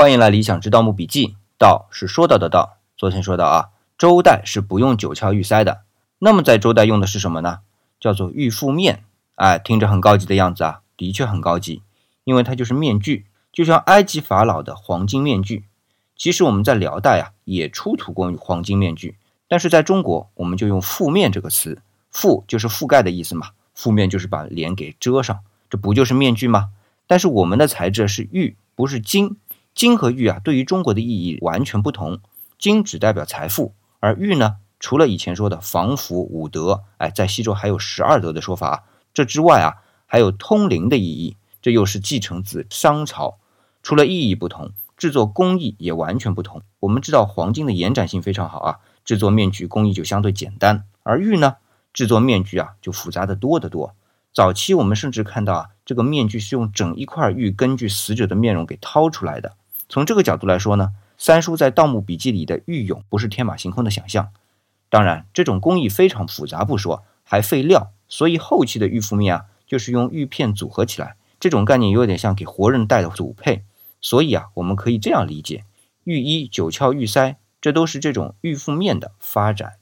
欢迎来理想之盗墓笔记。盗是说到的盗。昨天说到啊，周代是不用九窍玉塞的。那么在周代用的是什么呢？叫做玉覆面。哎，听着很高级的样子啊，的确很高级，因为它就是面具，就像埃及法老的黄金面具。其实我们在辽代啊也出土过黄金面具，但是在中国我们就用覆面这个词，覆就是覆盖的意思嘛，覆面就是把脸给遮上，这不就是面具吗？但是我们的材质是玉，不是金。金和玉啊，对于中国的意义完全不同。金只代表财富，而玉呢，除了以前说的防腐五德，哎，在西周还有十二德的说法。这之外啊，还有通灵的意义。这又是继承自商朝。除了意义不同，制作工艺也完全不同。我们知道黄金的延展性非常好啊，制作面具工艺就相对简单。而玉呢，制作面具啊就复杂的多得多。早期我们甚至看到啊，这个面具是用整一块玉根据死者的面容给掏出来的。从这个角度来说呢，三叔在《盗墓笔记》里的玉俑不是天马行空的想象。当然，这种工艺非常复杂不说，还费料，所以后期的玉覆面啊，就是用玉片组合起来。这种概念有点像给活人戴的组配。所以啊，我们可以这样理解：玉衣、九窍、玉塞，这都是这种玉覆面的发展。